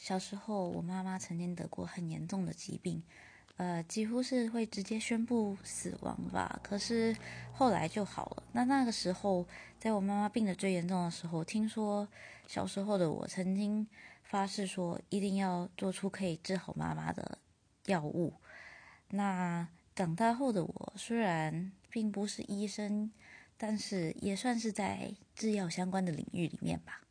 小时候我妈妈曾经得过很严重的疾病呃几乎是会直接宣布死亡吧可是后来就好了。那那个时候在我妈妈病得最严重的时候听说小时候的我曾经发誓说一定要做出可以治好妈妈的药物。那长大后的我虽然并不是医生但是也算是在制药相关的领域里面吧